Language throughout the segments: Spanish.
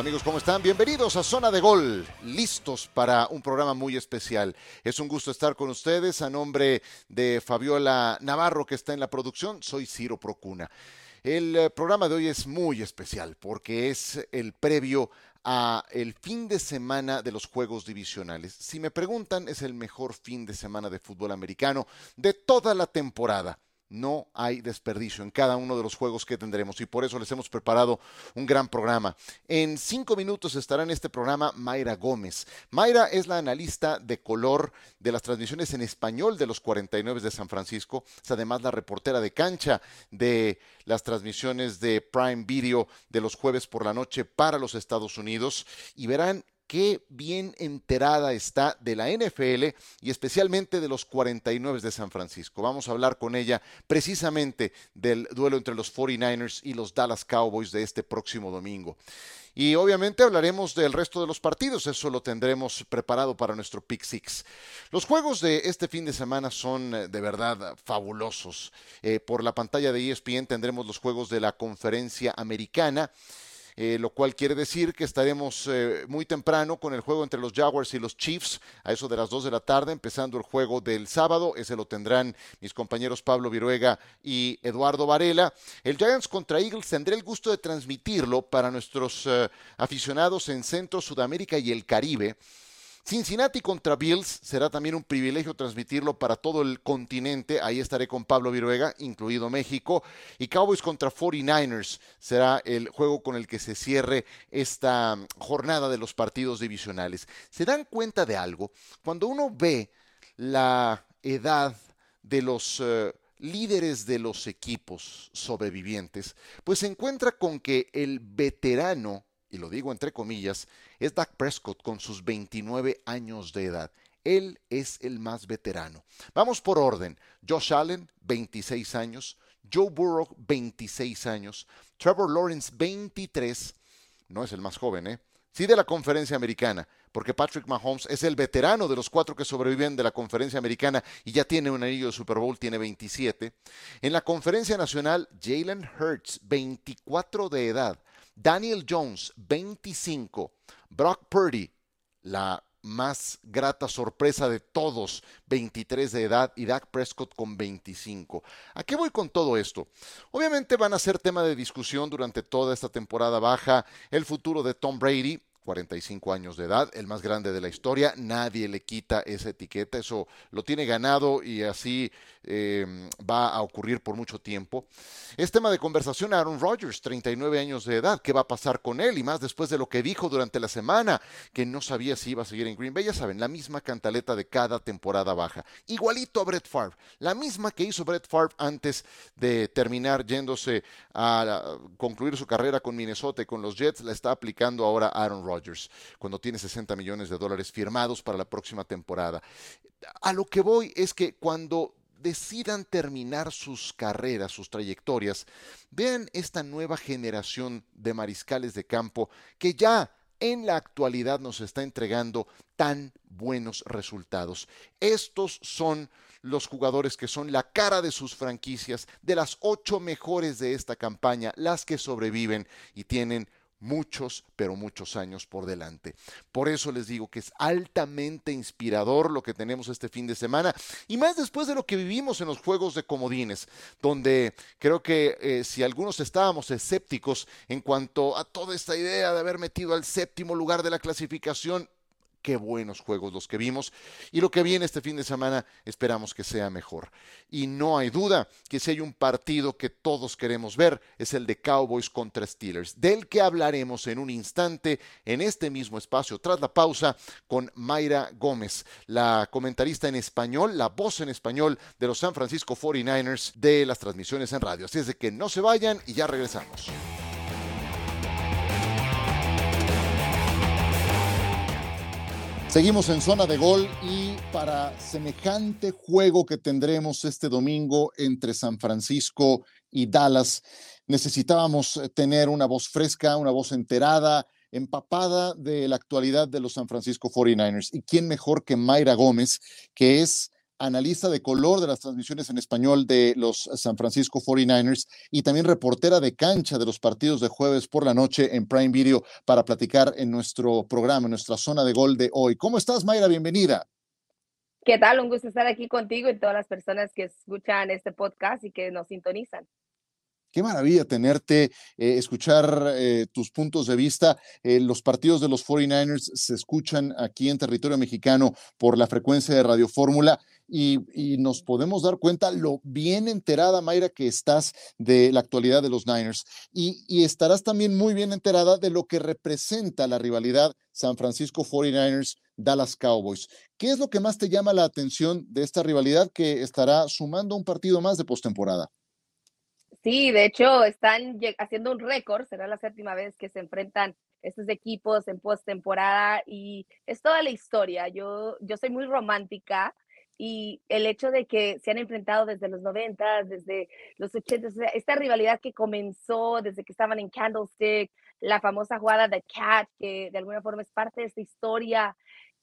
Amigos, ¿cómo están? Bienvenidos a Zona de Gol, listos para un programa muy especial. Es un gusto estar con ustedes a nombre de Fabiola Navarro que está en la producción. Soy Ciro Procuna. El eh, programa de hoy es muy especial porque es el previo a el fin de semana de los juegos divisionales. Si me preguntan, es el mejor fin de semana de fútbol americano de toda la temporada no hay desperdicio en cada uno de los juegos que tendremos y por eso les hemos preparado un gran programa. En cinco minutos estará en este programa Mayra Gómez. Mayra es la analista de color de las transmisiones en español de los 49 de San Francisco. Es además la reportera de cancha de las transmisiones de Prime Video de los jueves por la noche para los Estados Unidos y verán qué bien enterada está de la NFL y especialmente de los 49 de San Francisco. Vamos a hablar con ella precisamente del duelo entre los 49ers y los Dallas Cowboys de este próximo domingo. Y obviamente hablaremos del resto de los partidos, eso lo tendremos preparado para nuestro Pick Six. Los juegos de este fin de semana son eh, de verdad fabulosos. Eh, por la pantalla de ESPN tendremos los juegos de la conferencia americana. Eh, lo cual quiere decir que estaremos eh, muy temprano con el juego entre los Jaguars y los Chiefs, a eso de las 2 de la tarde, empezando el juego del sábado, ese lo tendrán mis compañeros Pablo Viruega y Eduardo Varela. El Giants contra Eagles tendré el gusto de transmitirlo para nuestros eh, aficionados en Centro, Sudamérica y el Caribe. Cincinnati contra Bills será también un privilegio transmitirlo para todo el continente. Ahí estaré con Pablo Viruega, incluido México. Y Cowboys contra 49ers será el juego con el que se cierre esta jornada de los partidos divisionales. ¿Se dan cuenta de algo? Cuando uno ve la edad de los... Eh, líderes de los equipos sobrevivientes, pues se encuentra con que el veterano y lo digo entre comillas, es Dak Prescott con sus 29 años de edad. Él es el más veterano. Vamos por orden. Josh Allen, 26 años. Joe Burrow, 26 años. Trevor Lawrence, 23. No es el más joven, ¿eh? Sí de la conferencia americana, porque Patrick Mahomes es el veterano de los cuatro que sobreviven de la conferencia americana y ya tiene un anillo de Super Bowl, tiene 27. En la conferencia nacional, Jalen Hurts, 24 de edad. Daniel Jones, 25. Brock Purdy, la más grata sorpresa de todos, 23 de edad, y Dak Prescott con 25. ¿A qué voy con todo esto? Obviamente van a ser tema de discusión durante toda esta temporada baja el futuro de Tom Brady, 45 años de edad, el más grande de la historia, nadie le quita esa etiqueta, eso lo tiene ganado y así em, va a ocurrir por mucho tiempo. Es tema de conversación Aaron Rodgers, 39 años de edad, ¿qué va a pasar con él? Y más después de lo que dijo durante la semana, que no sabía si iba a seguir en Green Bay, ya saben, la misma cantaleta de cada temporada baja. Igualito a Brett Favre, la misma que hizo Brett Favre antes de terminar yéndose a concluir su carrera con Minnesota y con los Jets, la está aplicando ahora Aaron Rodgers cuando tiene 60 millones de dólares firmados para la próxima temporada. A lo que voy es que cuando decidan terminar sus carreras, sus trayectorias, vean esta nueva generación de mariscales de campo que ya en la actualidad nos está entregando tan buenos resultados. Estos son los jugadores que son la cara de sus franquicias, de las ocho mejores de esta campaña, las que sobreviven y tienen muchos, pero muchos años por delante. Por eso les digo que es altamente inspirador lo que tenemos este fin de semana y más después de lo que vivimos en los Juegos de Comodines, donde creo que eh, si algunos estábamos escépticos en cuanto a toda esta idea de haber metido al séptimo lugar de la clasificación, qué buenos juegos los que vimos y lo que viene este fin de semana esperamos que sea mejor. Y no hay duda que si hay un partido que todos queremos ver es el de Cowboys contra Steelers, del que hablaremos en un instante en este mismo espacio tras la pausa con Mayra Gómez, la comentarista en español, la voz en español de los San Francisco 49ers de las transmisiones en radio. Así es de que no se vayan y ya regresamos. Seguimos en zona de gol y para semejante juego que tendremos este domingo entre San Francisco y Dallas, necesitábamos eh, tener una voz fresca, una voz enterada, empapada de la actualidad de los San Francisco 49ers. ¿Y quién mejor que Mayra Gómez, que es analista de color de las transmisiones en español de los San Francisco 49ers y también reportera de cancha de los partidos de jueves por la noche en Prime Video para platicar en nuestro programa, en nuestra zona de gol de hoy. ¿Cómo estás, Mayra? Bienvenida. ¿Qué tal? Un gusto estar aquí contigo y todas las personas que escuchan este podcast y que nos sintonizan. Qué maravilla tenerte, eh, escuchar eh, tus puntos de vista. Eh, los partidos de los 49ers se escuchan aquí en territorio mexicano por la frecuencia de Radio Fórmula y, nos podemos dar cuenta lo bien enterada, Mayra, que estás de la actualidad de los Niners. Y, estarás también muy bien enterada de lo que representa la rivalidad San Francisco 49ers. Dallas Cowboys. ¿Qué es lo que más te llama la atención de esta rivalidad que estará sumando un partido más de postemporada? Sí, de hecho, están haciendo un récord, será la séptima vez que se enfrentan estos equipos en postemporada y es toda la historia. Yo, yo soy muy romántica y el hecho de que se han enfrentado desde los 90, desde los 80, esta rivalidad que comenzó desde que estaban en Candlestick, la famosa jugada de Cat, que de alguna forma es parte de esta historia,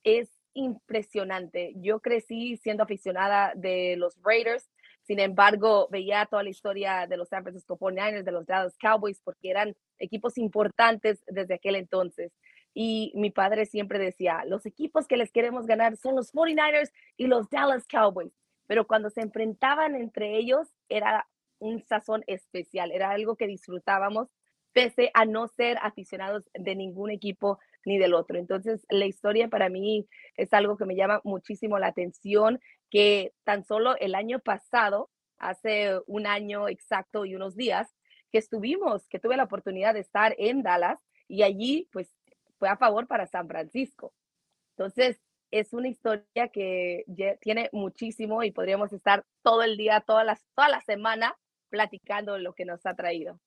es impresionante. Yo crecí siendo aficionada de los Raiders sin embargo, veía toda la historia de los San Francisco 49ers, de los Dallas Cowboys, porque eran equipos importantes desde aquel entonces. Y mi padre siempre decía, los equipos que les queremos ganar son los 49ers y los Dallas Cowboys. Pero cuando se enfrentaban entre ellos, era un sazón especial, era algo que disfrutábamos, pese a no ser aficionados de ningún equipo ni del otro. Entonces, la historia para mí es algo que me llama muchísimo la atención que tan solo el año pasado, hace un año exacto y unos días, que estuvimos, que tuve la oportunidad de estar en Dallas y allí pues fue a favor para San Francisco. Entonces, es una historia que tiene muchísimo y podríamos estar todo el día, toda la, toda la semana platicando lo que nos ha traído.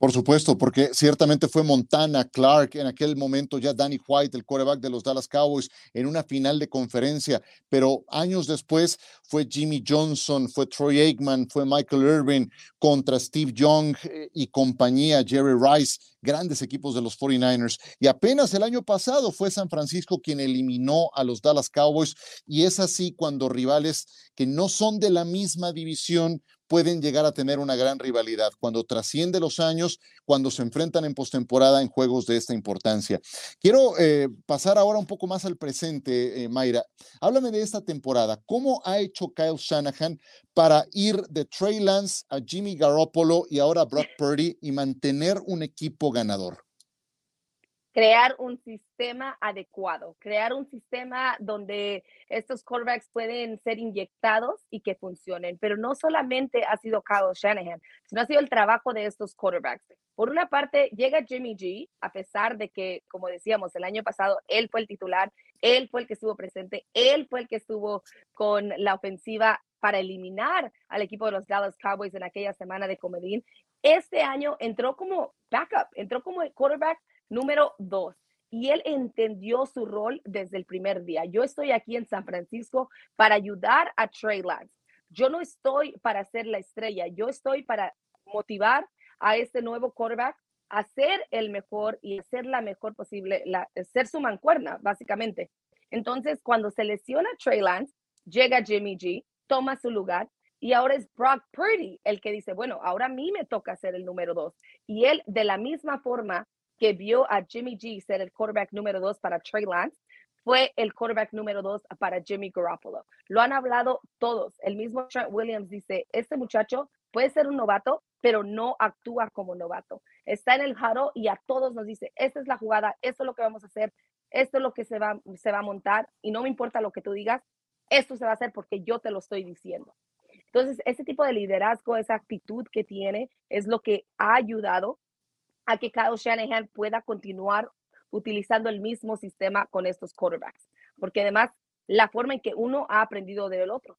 Por supuesto, porque ciertamente fue Montana, Clark, en aquel momento ya Danny White, el quarterback de los Dallas Cowboys, en una final de conferencia, pero años después fue Jimmy Johnson, fue Troy Aikman, fue Michael Irvin contra Steve Young eh, y compañía, Jerry Rice, grandes equipos de los 49ers. Y apenas el año pasado fue San Francisco quien eliminó a los Dallas Cowboys y es así cuando rivales que no son de la misma división pueden llegar a tener una gran rivalidad cuando trasciende los años, cuando se enfrentan en postemporada en juegos de esta importancia. Quiero eh, pasar ahora un poco más al presente, eh, Mayra. Háblame de esta temporada. ¿Cómo ha hecho Kyle Shanahan para ir de Trey Lance a Jimmy Garoppolo y ahora Brock Purdy y mantener un equipo ganador? Crear un sistema adecuado, crear un sistema donde estos quarterbacks pueden ser inyectados y que funcionen. Pero no solamente ha sido Kyle Shanahan, sino ha sido el trabajo de estos quarterbacks. Por una parte, llega Jimmy G, a pesar de que, como decíamos, el año pasado él fue el titular, él fue el que estuvo presente, él fue el que estuvo con la ofensiva para eliminar al equipo de los Dallas Cowboys en aquella semana de comedín. Este año entró como backup, entró como quarterback Número dos, y él entendió su rol desde el primer día. Yo estoy aquí en San Francisco para ayudar a Trey Lance. Yo no estoy para ser la estrella, yo estoy para motivar a este nuevo quarterback a ser el mejor y hacer la mejor posible, la, ser su mancuerna, básicamente. Entonces, cuando se lesiona Trey Lance, llega Jimmy G, toma su lugar y ahora es Brock Purdy el que dice, bueno, ahora a mí me toca ser el número dos. Y él, de la misma forma, que vio a Jimmy G ser el quarterback número dos para Trey Lance, fue el quarterback número dos para Jimmy Garoppolo. Lo han hablado todos. El mismo Trent Williams dice, este muchacho puede ser un novato, pero no actúa como novato. Está en el jaro y a todos nos dice, esta es la jugada, esto es lo que vamos a hacer, esto es lo que se va, se va a montar y no me importa lo que tú digas, esto se va a hacer porque yo te lo estoy diciendo. Entonces, ese tipo de liderazgo, esa actitud que tiene es lo que ha ayudado a que Kyle Shanahan pueda continuar utilizando el mismo sistema con estos quarterbacks, porque además la forma en que uno ha aprendido del otro.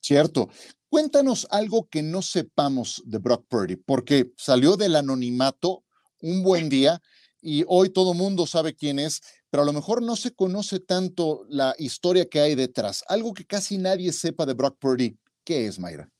Cierto. Cuéntanos algo que no sepamos de Brock Purdy, porque salió del anonimato un buen día y hoy todo mundo sabe quién es, pero a lo mejor no se conoce tanto la historia que hay detrás. Algo que casi nadie sepa de Brock Purdy. ¿Qué es, Mayra?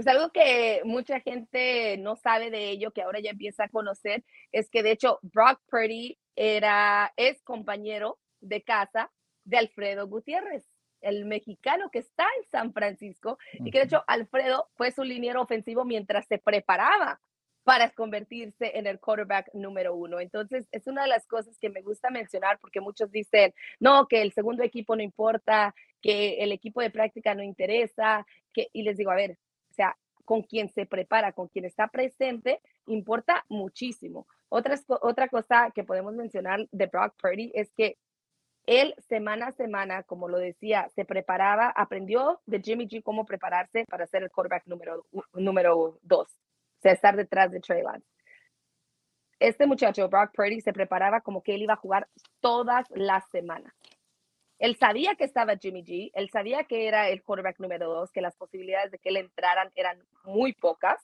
Pues algo que mucha gente no sabe de ello, que ahora ya empieza a conocer, es que de hecho Brock Purdy era, es compañero de casa de Alfredo Gutiérrez. el mexicano que está en San Francisco y que de hecho Alfredo fue su liniero ofensivo mientras se preparaba para convertirse en el quarterback número uno. Entonces, es una de las cosas que me gusta mencionar porque muchos dicen, no, que el segundo equipo no importa, que el equipo de práctica no interesa, que, y les digo, a ver, con quien se prepara, con quien está presente, importa muchísimo. Otra, otra cosa que podemos mencionar de Brock Purdy es que él semana a semana, como lo decía, se preparaba, aprendió de Jimmy G cómo prepararse para ser el quarterback número, número dos, o sea, estar detrás de Trey Lance. Este muchacho, Brock Purdy, se preparaba como que él iba a jugar todas las semanas. Él sabía que estaba Jimmy G, él sabía que era el quarterback número dos, que las posibilidades de que él entraran eran muy pocas.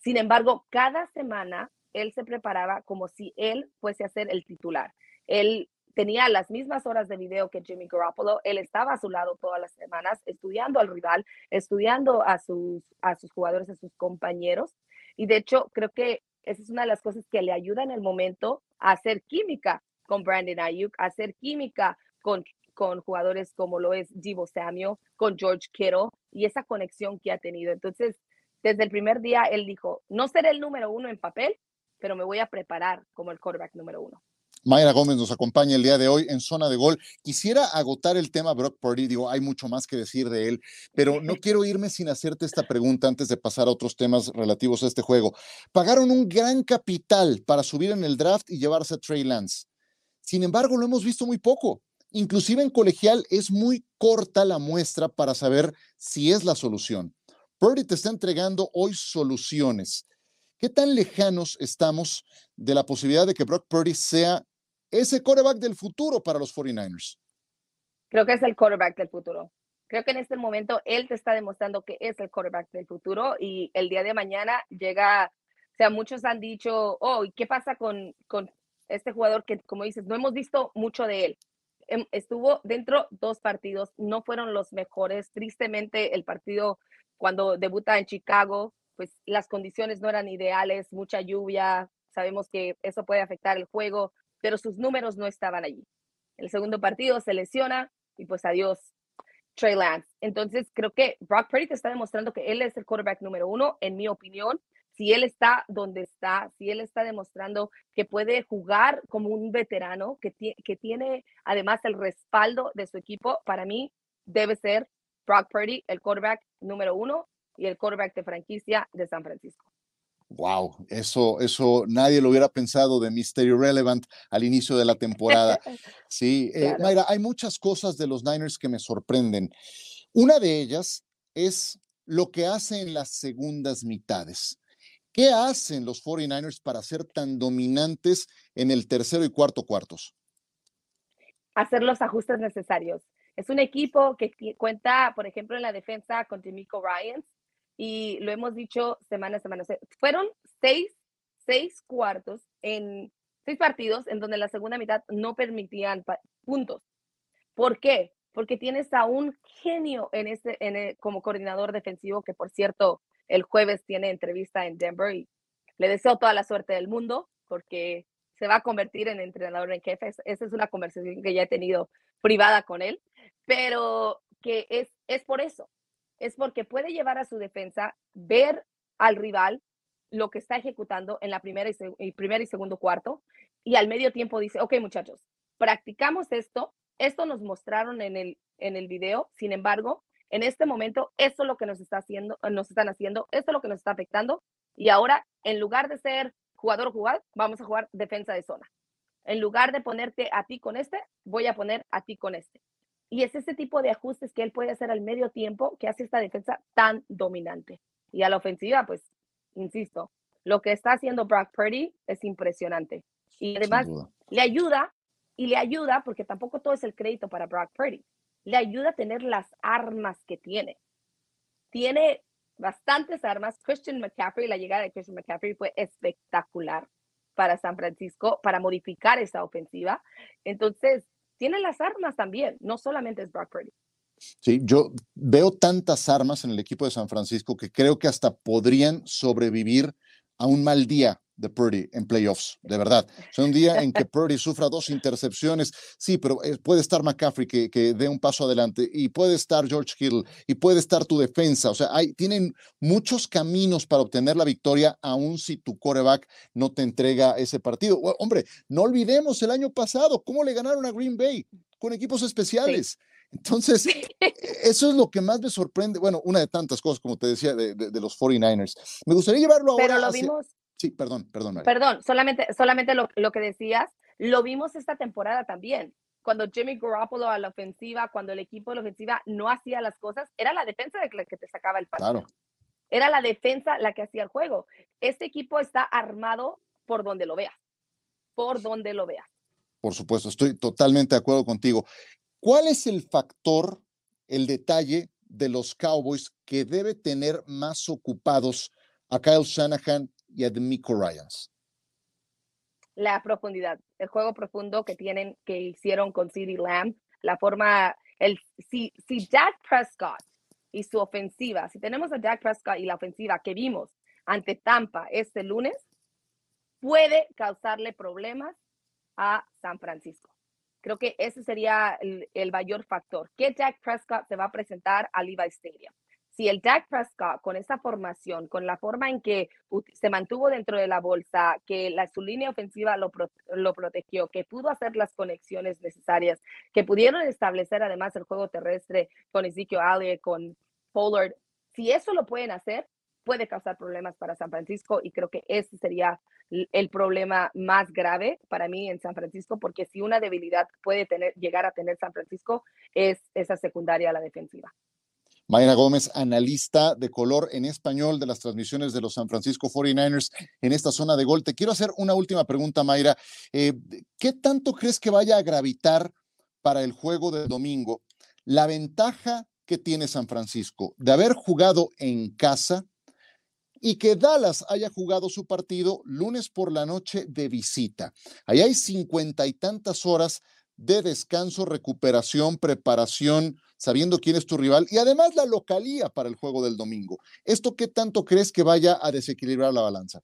Sin embargo, cada semana él se preparaba como si él fuese a ser el titular. Él tenía las mismas horas de video que Jimmy Garoppolo. Él estaba a su lado todas las semanas, estudiando al rival, estudiando a sus, a sus jugadores, a sus compañeros. Y de hecho, creo que esa es una de las cosas que le ayuda en el momento a hacer química con Brandon Ayuk, a hacer química con con jugadores como lo es Divo Samuel, con George Kittle y esa conexión que ha tenido. Entonces, desde el primer día, él dijo, no seré el número uno en papel, pero me voy a preparar como el quarterback número uno. Mayra Gómez nos acompaña el día de hoy en Zona de Gol. Quisiera agotar el tema Brock Purdy, digo, hay mucho más que decir de él, pero no quiero irme sin hacerte esta pregunta antes de pasar a otros temas relativos a este juego. Pagaron un gran capital para subir en el draft y llevarse a Trey Lance. Sin embargo, lo hemos visto muy poco. Inclusive en colegial es muy corta la muestra para saber si es la solución. Purdy te está entregando hoy soluciones. ¿Qué tan lejanos estamos de la posibilidad de que Brock Purdy sea ese quarterback del futuro para los 49ers? Creo que es el quarterback del futuro. Creo que en este momento él te está demostrando que es el quarterback del futuro y el día de mañana llega, o sea, muchos han dicho, oh, ¿y qué pasa con, con este jugador que, como dices, no hemos visto mucho de él? Em, estuvo dentro dos partidos, no fueron los mejores. Tristemente, el partido cuando debuta en Chicago, pues las condiciones no eran ideales, mucha lluvia, sabemos que eso puede afectar el juego, pero sus números no estaban allí. El segundo partido se lesiona y pues adiós Trey Lance. Entonces creo que Brock Purdy te está demostrando que él es el quarterback número uno, en mi opinión, si él está donde está, si él está demostrando que puede jugar como un veterano, que, que tiene además el respaldo de su equipo, para mí debe ser Brock Purdy, el quarterback número uno y el quarterback de franquicia de San Francisco. Wow, eso, eso nadie lo hubiera pensado de Mystery Relevant al inicio de la temporada. Sí, eh, Mayra, hay muchas cosas de los Niners que me sorprenden. Una de ellas es lo que hacen las segundas mitades. ¿Qué hacen los 49ers para ser tan dominantes en el tercero y cuarto cuartos? Hacer los ajustes necesarios. Es un equipo que cuenta, por ejemplo, en la defensa con Demico Ryans y lo hemos dicho semana a semana. Fueron seis, seis cuartos en seis partidos en donde la segunda mitad no permitían puntos. ¿Por qué? Porque tienes a un genio en ese, en como coordinador defensivo que, por cierto, el jueves tiene entrevista en Denver y le deseo toda la suerte del mundo porque se va a convertir en entrenador en jefe. Esa es una conversación que ya he tenido privada con él, pero que es, es por eso, es porque puede llevar a su defensa, ver al rival lo que está ejecutando en la primera y, primer y segundo cuarto y al medio tiempo dice, ok muchachos, practicamos esto, esto nos mostraron en el, en el video, sin embargo, en este momento, esto es lo que nos está haciendo, nos están haciendo, esto es lo que nos está afectando. Y ahora, en lugar de ser jugador o jugar, vamos a jugar defensa de zona. En lugar de ponerte a ti con este, voy a poner a ti con este. Y es ese tipo de ajustes que él puede hacer al medio tiempo que hace esta defensa tan dominante. Y a la ofensiva, pues, insisto, lo que está haciendo Brock Purdy es impresionante. Y además le ayuda, y le ayuda porque tampoco todo es el crédito para Brock Purdy le ayuda a tener las armas que tiene. Tiene bastantes armas. Christian McCaffrey, la llegada de Christian McCaffrey fue espectacular para San Francisco, para modificar esa ofensiva. Entonces, tiene las armas también, no solamente es Brock Purdy. Sí, yo veo tantas armas en el equipo de San Francisco que creo que hasta podrían sobrevivir a un mal día de Purdy en playoffs, de verdad. Es un día en que Purdy sufra dos intercepciones, sí, pero eh, puede estar McCaffrey que, que dé un paso adelante y puede estar George Hill y puede estar tu defensa. O sea, hay, tienen muchos caminos para obtener la victoria, aun si tu coreback no te entrega ese partido. hombre, no olvidemos el año pasado cómo le ganaron a Green Bay con equipos especiales. Entonces, e, eso es lo que más me sorprende. Bueno, una de tantas cosas, como te decía, de, de, los 49ers. Me gustaría llevarlo ahora. Pero lo vimos. Sí, perdón, perdón. Perdón, solamente, solamente lo, lo, que decías, lo vimos esta temporada también. Cuando Jimmy Garoppolo a la ofensiva, cuando el equipo de la ofensiva no hacía las cosas, era la defensa la que te sacaba el partido. Claro. Era la defensa la que hacía el juego. Este equipo está armado por donde lo veas. Por donde lo veas. Por supuesto, estoy totalmente de acuerdo contigo. ¿Cuál es el factor, el detalle de los Cowboys que debe tener más ocupados a Kyle Shanahan y a Demico Ryans? La profundidad, el juego profundo que tienen, que hicieron con CeeDee Lamb, la forma, el, si, si Dak Prescott y su ofensiva, si tenemos a Dak Prescott y la ofensiva que vimos ante Tampa este lunes, puede causarle problemas a San Francisco. Creo que ese sería el, mayor factor. ¿Qué Dak Prescott se va a presentar al Levi Stadium? Si el Dak Prescott con esa formación, con la forma en que se mantuvo dentro de la bolsa, que la, su línea ofensiva lo, lo protegió, que pudo hacer las conexiones necesarias, que pudieron establecer además el juego terrestre con Ezekiel Elliott, con Pollard, si eso lo pueden hacer, puede causar problemas para San Francisco y creo que ese sería el problema más grave para mí en San Francisco, porque si una debilidad puede tener, llegar a tener San Francisco es esa secundaria a la defensiva. Mayra Gómez, analista de color en español de las transmisiones de los San Francisco 49ers en esta zona de gol. Te quiero hacer una última pregunta, Mayra. Eh, ¿Qué tanto crees que vaya a gravitar para el juego del domingo la ventaja que tiene San Francisco de haber jugado en casa y que Dallas haya jugado su partido lunes por la noche de visita. Ahí hay cincuenta y tantas horas de descanso, recuperación, preparación, sabiendo quién es tu rival y además la localía para el juego del domingo. ¿Esto qué tanto crees que vaya a desequilibrar la balanza?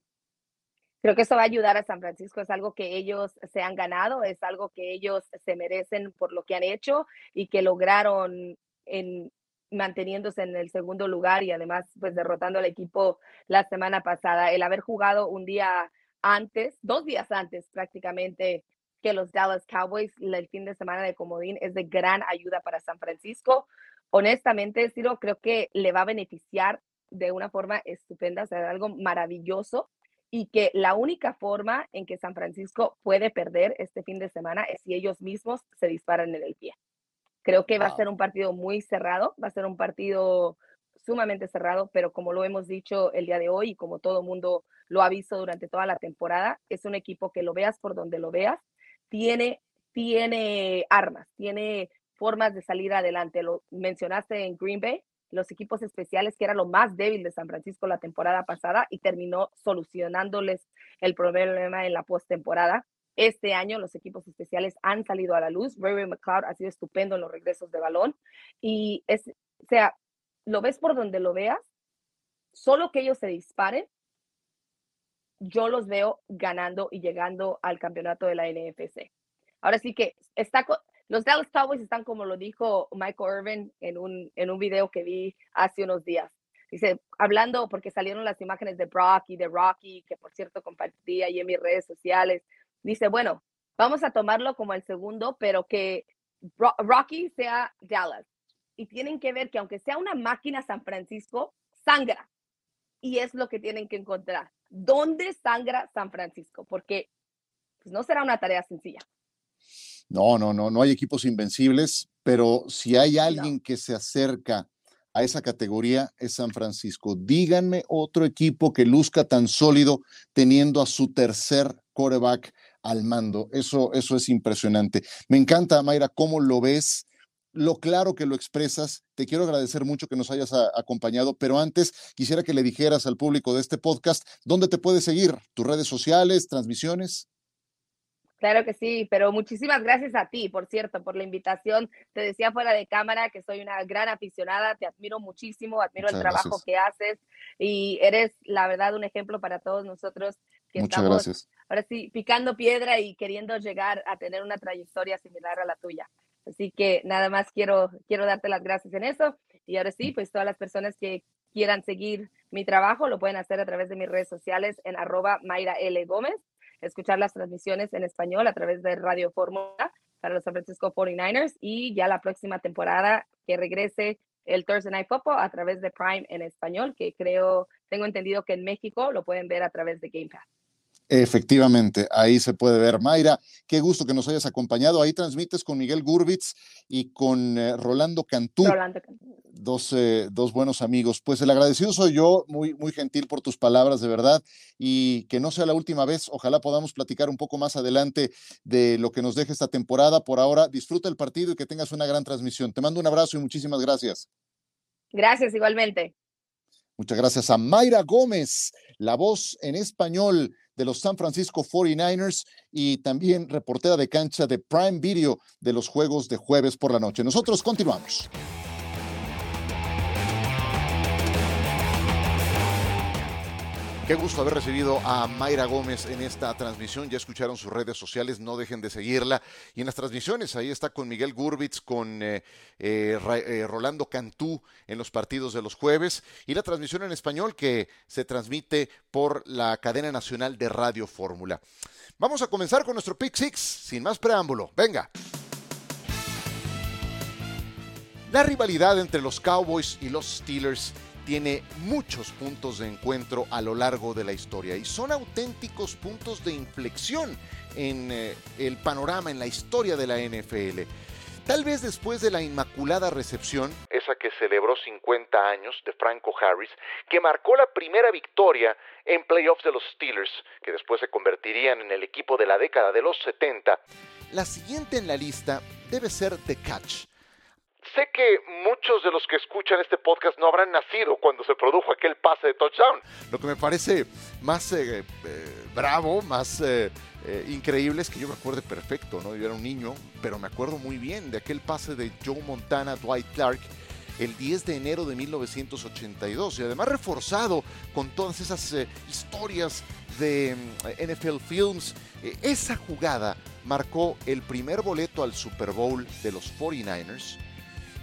Creo que eso va a ayudar a San Francisco, es algo que ellos se han ganado, es algo que ellos se merecen por lo que han hecho y que lograron en, manteniéndose en el segundo lugar y además pues derrotando al equipo la semana pasada. El haber jugado un día antes, dos días antes prácticamente que los Dallas Cowboys el fin de semana de Comodín es de gran ayuda para San Francisco. Honestamente, Ciro, creo que le va a beneficiar de una forma estupenda, o sea, algo maravilloso y que la única forma en que San Francisco puede perder este fin de semana es si ellos mismos se disparan en el pie. Creo que va a ser un partido muy cerrado, va a ser un partido sumamente cerrado, pero como lo hemos dicho el día de hoy y como todo mundo lo ha visto durante toda la temporada, es un equipo que lo veas por donde lo veas, tiene, tiene armas, tiene formas de salir adelante. Lo mencionaste en Green Bay, los equipos especiales, que era lo más débil de San Francisco la temporada pasada y terminó solucionándoles el problema en la postemporada. Este año los equipos especiales han salido a la luz. Ray McLeod ha sido estupendo en los regresos de balón. Y es, o sea, lo ves por donde lo veas, solo que ellos se disparen, yo los veo ganando y llegando al campeonato de la NFC. Ahora sí que está, los Dallas Cowboys están como lo dijo Michael Irvin en un, en un video que vi hace unos días. Dice, hablando, porque salieron las imágenes de Brock y de Rocky, que por cierto compartí ahí en mis redes sociales, dice, bueno, vamos a tomarlo como el segundo, pero que Rocky sea Dallas. Y tienen que ver que aunque sea una máquina San Francisco, sangra. Y es lo que tienen que encontrar. ¿Dónde sangra San Francisco? Porque pues, no será una tarea sencilla. No, no, no, no hay equipos invencibles, pero si hay alguien que se acerca a esa categoría es San Francisco. Díganme otro equipo que luzca tan sólido teniendo a su tercer coreback al mando. Eso, eso es impresionante. Me encanta, Mayra, cómo lo ves, lo claro que lo expresas. Te quiero agradecer mucho que nos hayas acompañado, pero antes quisiera que le dijeras al público de este podcast dónde te puedes seguir, tus redes sociales, transmisiones. Claro que sí, pero muchísimas gracias a ti, por cierto, por la invitación. Te decía fuera de cámara que soy una gran aficionada, te admiro muchísimo, admiro el trabajo que haces y eres, la verdad, un ejemplo para todos nosotros que Muchas estamos, gracias. ahora sí, picando piedra y queriendo llegar a tener una trayectoria similar a la tuya. Así que nada más quiero, quiero darte las gracias en eso. Y ahora sí, pues todas las personas que quieran seguir mi trabajo lo pueden hacer a través de mis redes sociales en arroba Mayra L. Gómez, escuchar las transmisiones en español a través de Radio Fórmula para los San Francisco 49ers y ya la próxima temporada que regrese el Thursday Night Football a través de Prime en español, que creo, tengo entendido que en México lo pueden ver a través de Game Pass. Efectivamente, ahí se puede ver. Mayra, qué gusto que nos hayas acompañado. Ahí transmites con Miguel Gurbitz y con eh, Rolando Cantú. Rolando Cantú. Dos, eh, dos, buenos amigos. Pues el agradecido soy yo, muy, muy gentil por tus palabras, de verdad, y que no sea la última vez. Ojalá podamos platicar un poco más adelante de lo que nos deje esta temporada. Por ahora, disfruta el partido y que tengas una gran transmisión. Te mando un abrazo y muchísimas gracias. Gracias, igualmente. Muchas gracias a Mayra Gómez, la voz en español de los San Francisco 49ers y también reportera de cancha de Prime Video de los juegos de jueves por la noche. Nosotros continuamos. Qué gusto haber recibido a Mayra Gómez en esta transmisión. Ya escucharon sus redes sociales, no dejen de seguirla. Y en las transmisiones, ahí está con Miguel Gurbitz, con eh, eh, eh, Rolando Cantú en los partidos de los jueves. Y la transmisión en español que se transmite por la cadena nacional de Radio Fórmula. Vamos a comenzar con nuestro Pick Six, sin más preámbulo. Venga. La rivalidad entre los Cowboys y los Steelers tiene muchos puntos de encuentro a lo largo de la historia y son auténticos puntos de inflexión en eh, el panorama, en la historia de la NFL. Tal vez después de la inmaculada recepción, esa que celebró 50 años de Franco Harris, que marcó la primera victoria en playoffs de los Steelers, que después se convertirían en el equipo de la década de los 70, la siguiente en la lista debe ser The Catch Sé que muchos de los que escuchan este podcast no habrán nacido cuando se produjo aquel pase de touchdown. Lo que me parece más eh, eh, bravo, más eh, eh, increíble es que yo me acuerde perfecto, ¿no? Yo era un niño, pero me acuerdo muy bien de aquel pase de Joe Montana, Dwight Clark, el 10 de enero de 1982 y además reforzado con todas esas historias de mm, NFL Films. Esa jugada marcó el primer boleto al Super Bowl de los 49ers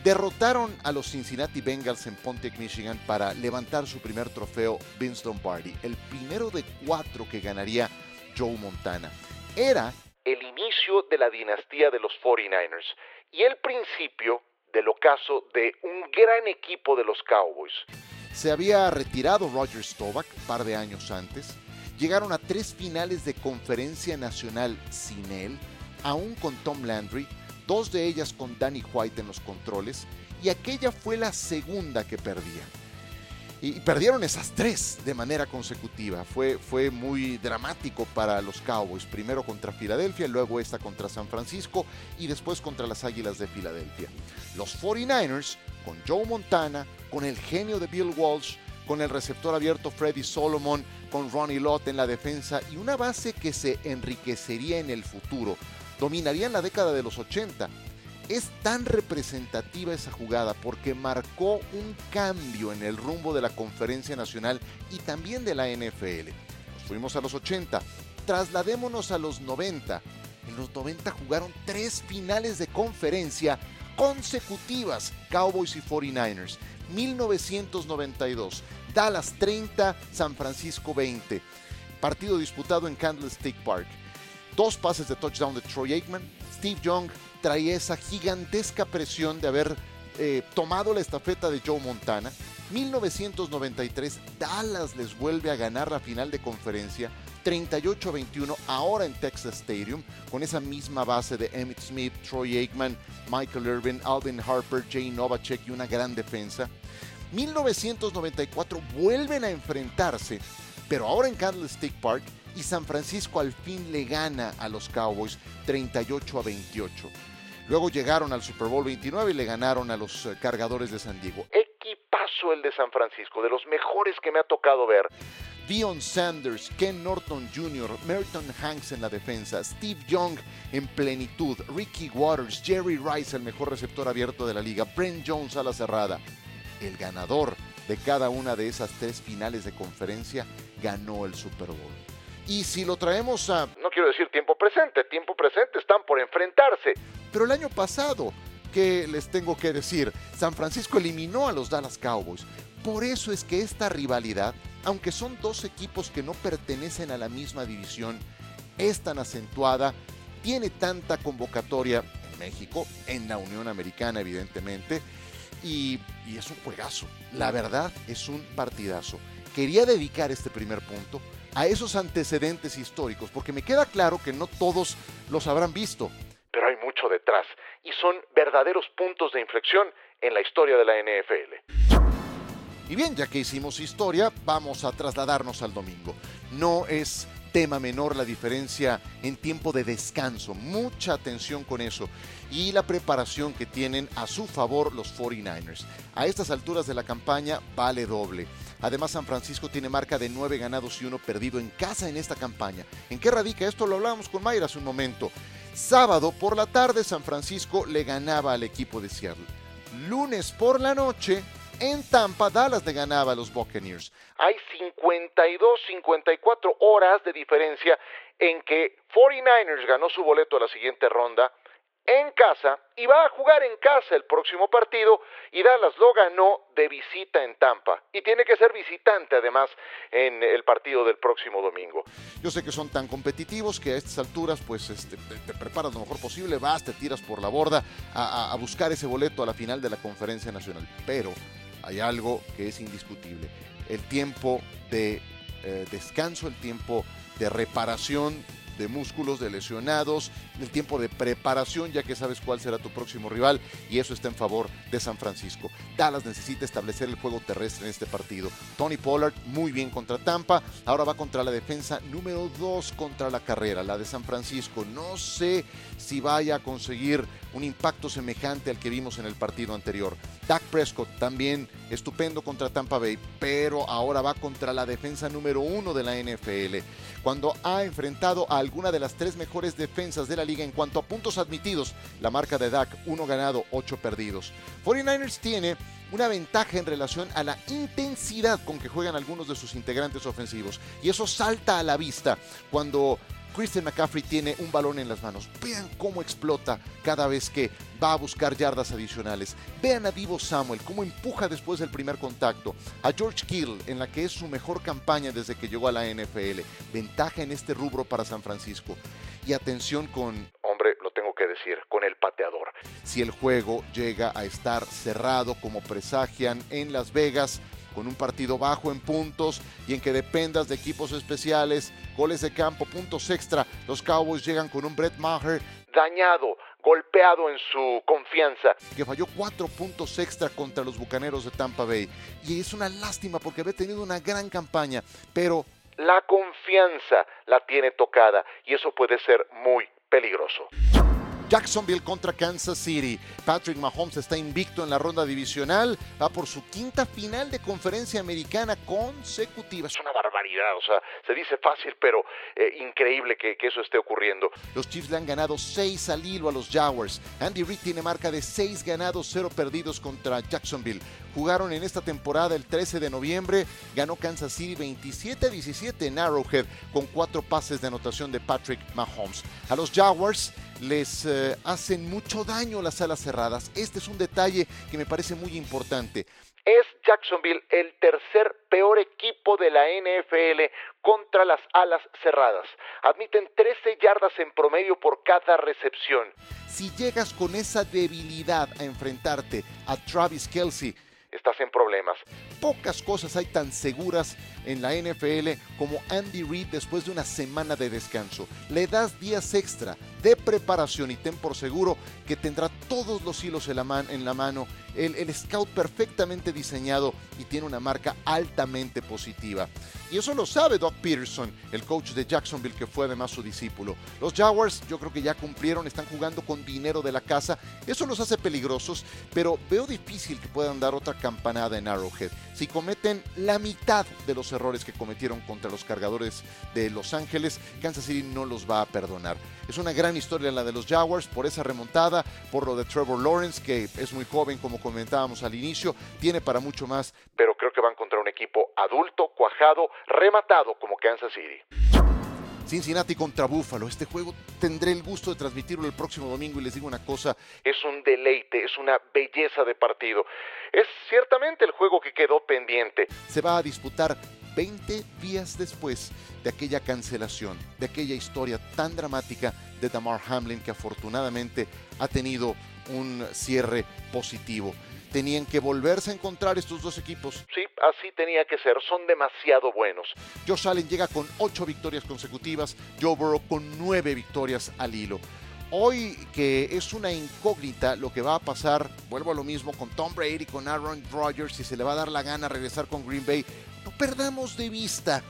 derrotaron a los Cincinnati Bengals en Pontiac, Michigan para levantar su primer trofeo Vince Lombardi, el primero de cuatro que ganaría Joe Montana. Era el inicio de la dinastía de los 49ers y el principio del ocaso de un gran equipo de los Cowboys. Se había retirado Roger Staubach un par de años antes. Llegaron a tres finales de conferencia nacional sin él, aún con Tom Landry, dos de ellas con Danny White en los controles, y aquella fue la segunda que perdían. Y perdieron esas tres de manera consecutiva. Fue, fue muy dramático para los Cowboys. Primero contra Filadelfia, luego esta contra San Francisco y después contra las Águilas de Filadelfia. Los 49ers, con Joe Montana, con el genio de Bill Walsh, con el receptor abierto Freddy Solomon, con Ronnie Lott en la defensa y una base que se enriquecería en el futuro dominarían la década de los 80. Es tan representativa esa jugada porque marcó un cambio en el rumbo de la conferencia nacional y también de la NFL. Nos fuimos a los 80, trasladémonos a los 90. En los 90 jugaron tres finales de conferencia consecutivas, Cowboys y 49ers. 1992, Dallas 30, San Francisco 20. Partido disputado en Candlestick Park dos pases de touchdown de Troy Aikman. Steve Young traía esa gigantesca presión de haber eh, tomado la estafeta de Joe Montana. 1993, Dallas les vuelve a ganar la final de conferencia 38-21 ahora en Texas Stadium con esa misma base de Emmett Smith, Troy Aikman, Michael Irvin, Alvin Harper, Jay Novacek y una gran defensa. 1994 vuelven a enfrentarse, pero ahora en Candlestick Park y San Francisco al fin le gana a los Cowboys 38 a 28. Luego llegaron al Super Bowl 29 y le ganaron a los eh, cargadores de San Diego. Equipazo el de San Francisco, de los mejores que me ha tocado ver. Dion Sanders, Ken Norton Jr., Merton Hanks en la defensa, Steve Young en plenitud, Ricky Waters, Jerry Rice, el mejor receptor abierto de la liga, Brent Jones a la cerrada. El ganador de cada una de esas tres finales de conferencia ganó el Super Bowl. Y si lo traemos a, no quiero decir tiempo presente, tiempo presente están por enfrentarse. Pero el año pasado, ¿qué les tengo que decir? San Francisco eliminó a los Dallas Cowboys. Por eso es que esta rivalidad, aunque son dos equipos que no pertenecen a la misma división, es tan acentuada, tiene tanta convocatoria en México, en la Unión Americana evidentemente, y, y es un juegazo. La verdad es un partidazo. Quería dedicar este primer punto a esos antecedentes históricos, porque me queda claro que no todos los habrán visto, pero hay mucho detrás y son verdaderos puntos de inflexión en la historia de la NFL. Y bien, ya que hicimos historia, vamos a trasladarnos al domingo. No es tema menor la diferencia en tiempo de descanso. Mucha atención con eso. Y la preparación que tienen a su favor los 49ers. A estas alturas de la campaña vale doble. Además, San Francisco tiene marca de 9 ganados y 1 perdido en casa en esta campaña. ¿En qué radica esto? Lo hablábamos con Mayra hace un momento. Sábado por la tarde, San Francisco le ganaba al equipo de Seattle. Lunes por la noche, en Tampa, Dallas le ganaba a los Buccaneers. Hay 52, 54 horas de diferencia en que 49ers ganó su boleto a la siguiente ronda en casa y va a jugar en casa el próximo partido y Dallas lo ganó de visita en Tampa y tiene que ser visitante además en el partido del próximo domingo. Yo sé que son tan competitivos que a estas alturas pues este, te, preparas lo mejor posible, vas, te tiras por la borda a, buscar ese boleto a la final de la conferencia nacional, pero hay algo que es indiscutible. El tiempo de eh, descanso, el tiempo de reparación de músculos, de lesionados, el tiempo de preparación, ya que sabes cuál será tu próximo rival, y eso está en favor de San Francisco. Dallas necesita establecer el juego terrestre en este partido. Tony Pollard muy bien contra Tampa, ahora va contra la defensa número 2 contra la carrera, la de San Francisco. No sé si vaya a conseguir un impacto semejante al que vimos en el partido anterior. Dak Prescott también estupendo contra Tampa Bay, pero ahora va contra la defensa número uno de la NFL, cuando ha enfrentado a alguna de las tres mejores defensas de la liga en cuanto a puntos admitidos. La marca de Dak, uno ganado, ocho perdidos. 49ers tiene una ventaja en relación a la intensidad con que juegan algunos de sus integrantes ofensivos. Y eso salta a la vista cuando Christian McCaffrey tiene un balón en las manos. Vean cómo explota cada vez que va a buscar yardas adicionales. Vean a Divo Samuel cómo empuja después del primer contacto. A George Kittle en la que es su mejor campaña desde que llegó a la NFL. Ventaja en este rubro para San Francisco. Y atención con, hombre, lo tengo que decir, con el pateador. Si el juego llega a estar cerrado como presagian en Las Vegas, con un partido bajo en puntos y en que dependas de equipos especiales, goles de campo, puntos extra. Los Cowboys llegan con un Brett Maher dañado, golpeado en su confianza, que falló cuatro puntos extra contra los Bucaneros de Tampa Bay. Y es una lástima porque había tenido una gran campaña, pero la confianza la tiene tocada y eso puede ser muy peligroso. Jacksonville contra Kansas City. Patrick Mahomes está invicto en la ronda divisional, va por su quinta final de conferencia americana consecutiva. Es una o sea, se dice fácil, pero eh, increíble que, eso esté ocurriendo. Los Chiefs le han ganado 6 al hilo a los Jaguars. Andy Reid tiene marca de 6 ganados, 0 perdidos contra Jacksonville. Jugaron en esta temporada el 13 de noviembre, ganó Kansas City 27 17 en Arrowhead con 4 pases de anotación de Patrick Mahomes. A los Jaguars les eh, hacen mucho daño las alas cerradas. Este es un detalle que me parece muy importante. Es Jacksonville el tercer peor equipo de la NFL contra las alas cerradas. Admiten 13 yardas en promedio por cada recepción. Si llegas con esa debilidad a enfrentarte a Travis Kelsey, estás en problemas. Pocas cosas hay tan seguras en la NFL como Andy Reid después de una semana de descanso. Le das días extra de preparación y ten por seguro que tendrá todos los hilos en la, en la mano, el, el scout perfectamente diseñado y tiene una marca altamente positiva. Y eso lo sabe Doc Peterson, el coach de Jacksonville que fue además su discípulo. Los Jaguars yo creo que ya cumplieron, están jugando con dinero de la casa. Eso los hace peligrosos, pero veo difícil que puedan dar otra campanada en Arrowhead. Si cometen la mitad de los errores que cometieron contra los cargadores de Los Ángeles, Kansas City no los va a perdonar. Es una gran historia la de los Jaguars por esa remontada, por lo de Trevor Lawrence, que es muy joven, como comentábamos al inicio, tiene para mucho más, pero creo que van contra un equipo adulto, cuajado, rematado como Kansas City. Cincinnati contra Buffalo. Este juego tendré el gusto de transmitirlo el próximo domingo y les digo una cosa, es un deleite, es una belleza de partido. Es ciertamente el juego que quedó pendiente. Se va a disputar 20 días después de aquella cancelación, de aquella historia tan dramática de Damar Hamlin que afortunadamente ha tenido un cierre positivo tenían que volverse a encontrar estos dos equipos. Sí, así tenía que ser, son demasiado buenos. Josh Allen llega con ocho victorias consecutivas, Joe Burrow con nueve victorias al hilo. Hoy que es una incógnita lo que va a pasar, vuelvo a lo mismo con Tom Brady, con Aaron Rodgers, si se le va a dar la gana regresar con Green Bay, no perdamos de vista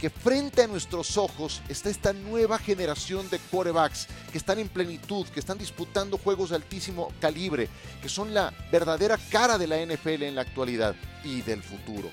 que frente a nuestros ojos está esta nueva generación de quarterbacks que están en plenitud, que están disputando juegos de altísimo calibre, que son la verdadera cara de la NFL en la actualidad y del futuro.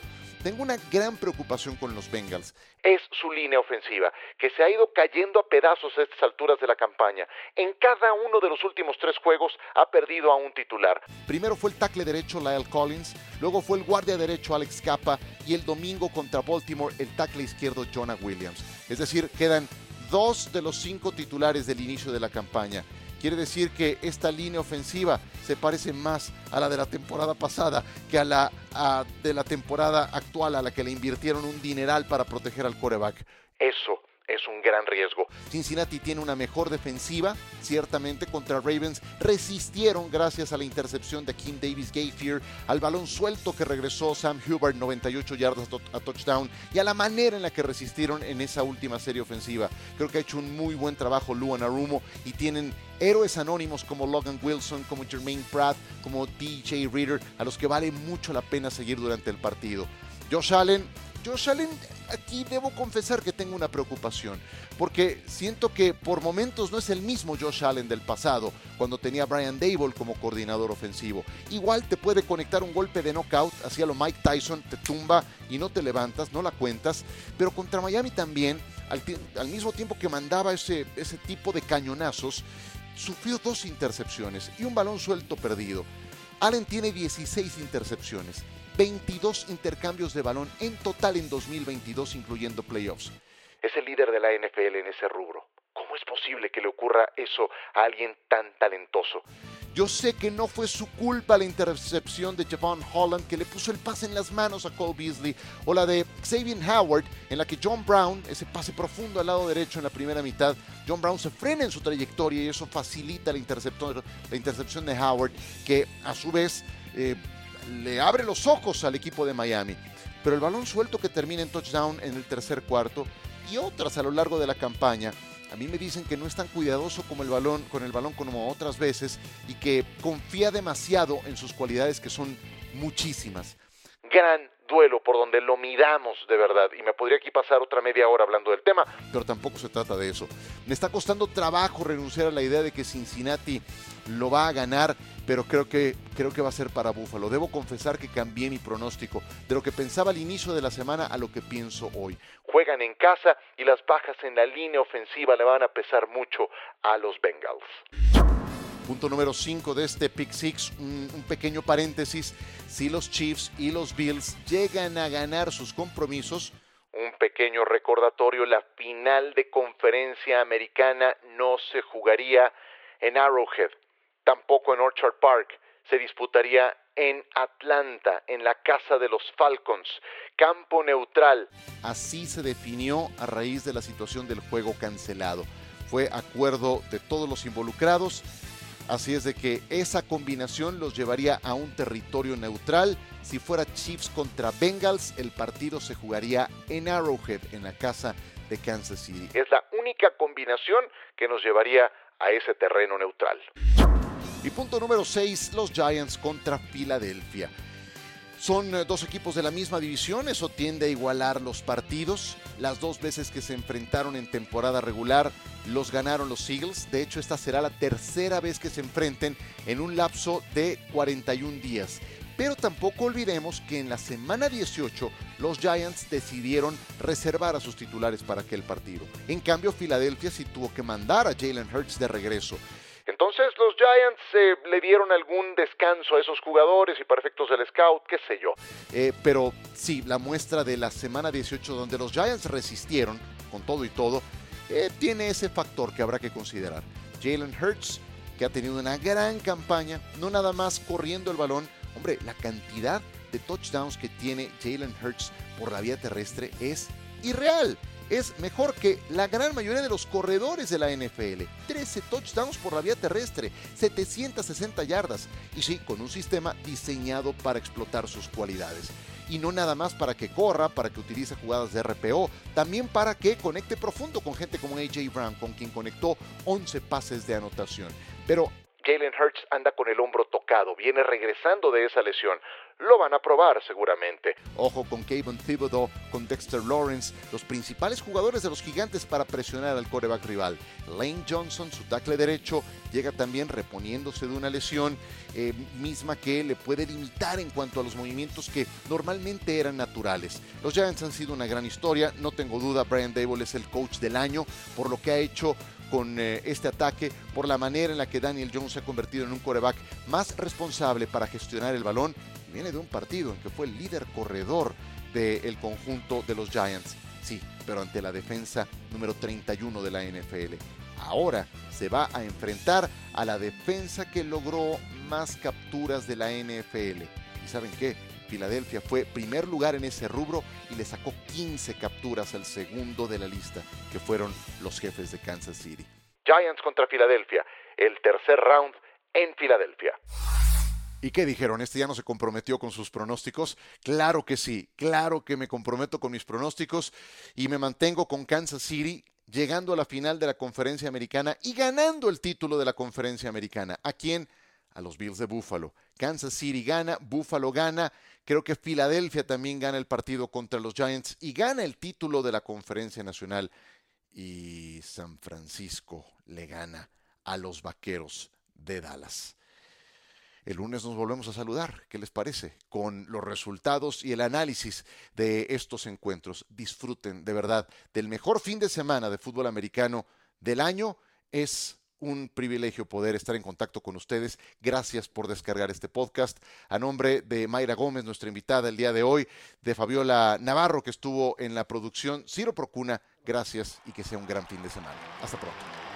Tengo una gran preocupación con los Bengals. Es su línea ofensiva, que se ha ido cayendo a pedazos a estas alturas de la campaña. En cada uno de los últimos tres juegos ha perdido a un titular. Primero fue el tackle derecho Lyle Collins, luego fue el guardia derecho Alex Capa y el domingo contra Baltimore el tackle izquierdo Jonah Williams. Es decir, quedan dos de los cinco titulares del inicio de la campaña. Quiere decir que esta línea ofensiva se parece más a la de la temporada pasada que a la de la temporada actual a la que le invirtieron un dineral para proteger al coreback. Eso es un gran riesgo. Cincinnati tiene una mejor defensiva, ciertamente contra Ravens resistieron gracias a la intercepción de Kim Davis Gayfier, al balón suelto que regresó Sam Hubert 98 yardas a touchdown y a la manera en la que resistieron en esa última serie ofensiva. Creo que ha hecho un muy buen trabajo Luan Arumo y tienen héroes anónimos como Logan Wilson, como Jermaine Pratt, como DJ Reader, a los que vale mucho la pena seguir durante el partido. Josh Allen Josh Allen, aquí debo confesar que tengo una preocupación, porque siento que por momentos no es el mismo Josh Allen del pasado, cuando tenía a Brian Dable como coordinador ofensivo. Igual te puede conectar un golpe de knockout, hacia lo Mike Tyson, te tumba y no te levantas, no la cuentas, pero contra Miami también, al, mismo tiempo que mandaba ese, ese tipo de cañonazos, sufrió dos intercepciones y un balón suelto perdido. Allen tiene 16 intercepciones 22 intercambios de balón en total en 2022, incluyendo playoffs. Es el líder de la NFL en ese rubro. ¿Cómo es posible que le ocurra eso a alguien tan talentoso? Yo sé que no fue su culpa la intercepción de Javon Holland que le puso el pase en las manos a Cole Beasley o la de Xavier Howard en la que John Brown, ese pase profundo al lado derecho en la primera mitad, John Brown se frena en su trayectoria y eso facilita la, la intercepción de Howard que a su vez eh, le abre los ojos al equipo de Miami. Pero el balón suelto que termina en touchdown en el tercer cuarto y otras a lo largo de la campaña, a mí me dicen que no es tan cuidadoso como el balón, con el balón como otras veces y que confía demasiado en sus cualidades que son muchísimas. Duelo por donde lo midamos de verdad. Y me podría aquí pasar otra media hora hablando del tema, pero tampoco se trata de eso. Me está costando trabajo renunciar a la idea de que Cincinnati lo va a ganar, pero creo que, creo que va a ser para Buffalo. Debo confesar que cambié mi pronóstico de lo que pensaba al inicio de la semana a lo que pienso hoy. Juegan en casa y las bajas en la línea ofensiva le van a pesar mucho a los Bengals. Punto número 5 de este Pick Six, un, un, pequeño paréntesis. Si los Chiefs y los Bills llegan a ganar sus compromisos, un pequeño recordatorio, la final de conferencia americana no se jugaría en Arrowhead, tampoco en Orchard Park, se disputaría en Atlanta, en la casa de los Falcons, campo neutral. Así se definió a raíz de la situación del juego cancelado. Fue acuerdo de todos los involucrados Así es de que esa combinación los llevaría a un territorio neutral. Si fuera Chiefs contra Bengals, el partido se jugaría en Arrowhead, en la casa de Kansas City. Es la única combinación que nos llevaría a ese terreno neutral. Y punto número 6, los Giants contra Filadelfia. Son eh, dos equipos de la misma división, eso tiende a igualar los partidos. Las dos veces que se enfrentaron en temporada regular los ganaron los Eagles. De hecho, esta será la tercera vez que se enfrenten en un lapso de 41 días. Pero tampoco olvidemos que en la semana 18 los Giants decidieron reservar a sus titulares para aquel partido. En cambio, Filadelfia sí tuvo que mandar a Jalen Hurts de regreso. Entonces los Giants eh, le dieron algún descanso a esos jugadores y para efectos del scout, qué sé yo. Eh, pero sí, la muestra de la semana 18 donde los Giants resistieron con todo y todo, eh, tiene ese factor que habrá que considerar. Jalen Hurts, que ha tenido una gran campaña, no nada más corriendo el balón, hombre, la cantidad de touchdowns que tiene Jalen Hurts por la vía terrestre es irreal es mejor que la gran mayoría de los corredores de la NFL. 13 touchdowns por la vía terrestre, 760 yardas. Y sí, con un sistema diseñado para explotar sus cualidades. Y no nada más para que corra, para que utilice jugadas de RPO, también para que conecte profundo con gente como AJ Brown, con quien conectó 11 pases de anotación. Pero Jalen Hurts anda con el hombro tocado, viene regresando de esa lesión. Lo van a probar seguramente. Ojo con Kevin Thibodeau, con Dexter Lawrence, los principales jugadores de los gigantes para presionar al coreback rival. Lane Johnson, su tackle derecho, llega también reponiéndose de una lesión eh, misma que le puede limitar en cuanto a los movimientos que normalmente eran naturales. Los Giants han sido una gran historia, no tengo duda, Brian Dable es el coach del año por lo que ha hecho con eh, este ataque por la manera en la que Daniel Jones se ha convertido en un coreback más responsable para gestionar el balón. Viene de un partido en que fue el líder corredor del conjunto de los Giants. Sí, pero ante la defensa número 31 de la NFL. Ahora se va a enfrentar a la defensa que logró más capturas de la NFL. ¿Y saben qué? Filadelfia fue primer lugar en ese rubro y le sacó 15 capturas al segundo de la lista, que fueron los jefes de Kansas City. Giants contra Filadelfia, el tercer round en Filadelfia. ¿Y qué dijeron? ¿Este ya no se comprometió con sus pronósticos? Claro que sí, claro que me comprometo con mis pronósticos y me mantengo con Kansas City llegando a la final de la conferencia americana y ganando el título de la conferencia americana. ¿A quién? A los Bills de Buffalo. Kansas City gana, Buffalo gana Creo que Filadelfia también gana el partido contra los Giants y gana el título de la conferencia nacional. Y San Francisco le gana a los Vaqueros de Dallas. El lunes nos volvemos a saludar, ¿qué les parece? Con los resultados y el análisis de estos encuentros. Disfruten de verdad del mejor fin de semana de fútbol americano del año. Es un privilegio poder estar en contacto con ustedes. Gracias por descargar este podcast. A nombre de Mayra Gómez, nuestra invitada el día de hoy, de Fabiola Navarro, que estuvo en la producción, Ciro Procuna, gracias y que sea un gran fin de semana. Hasta pronto.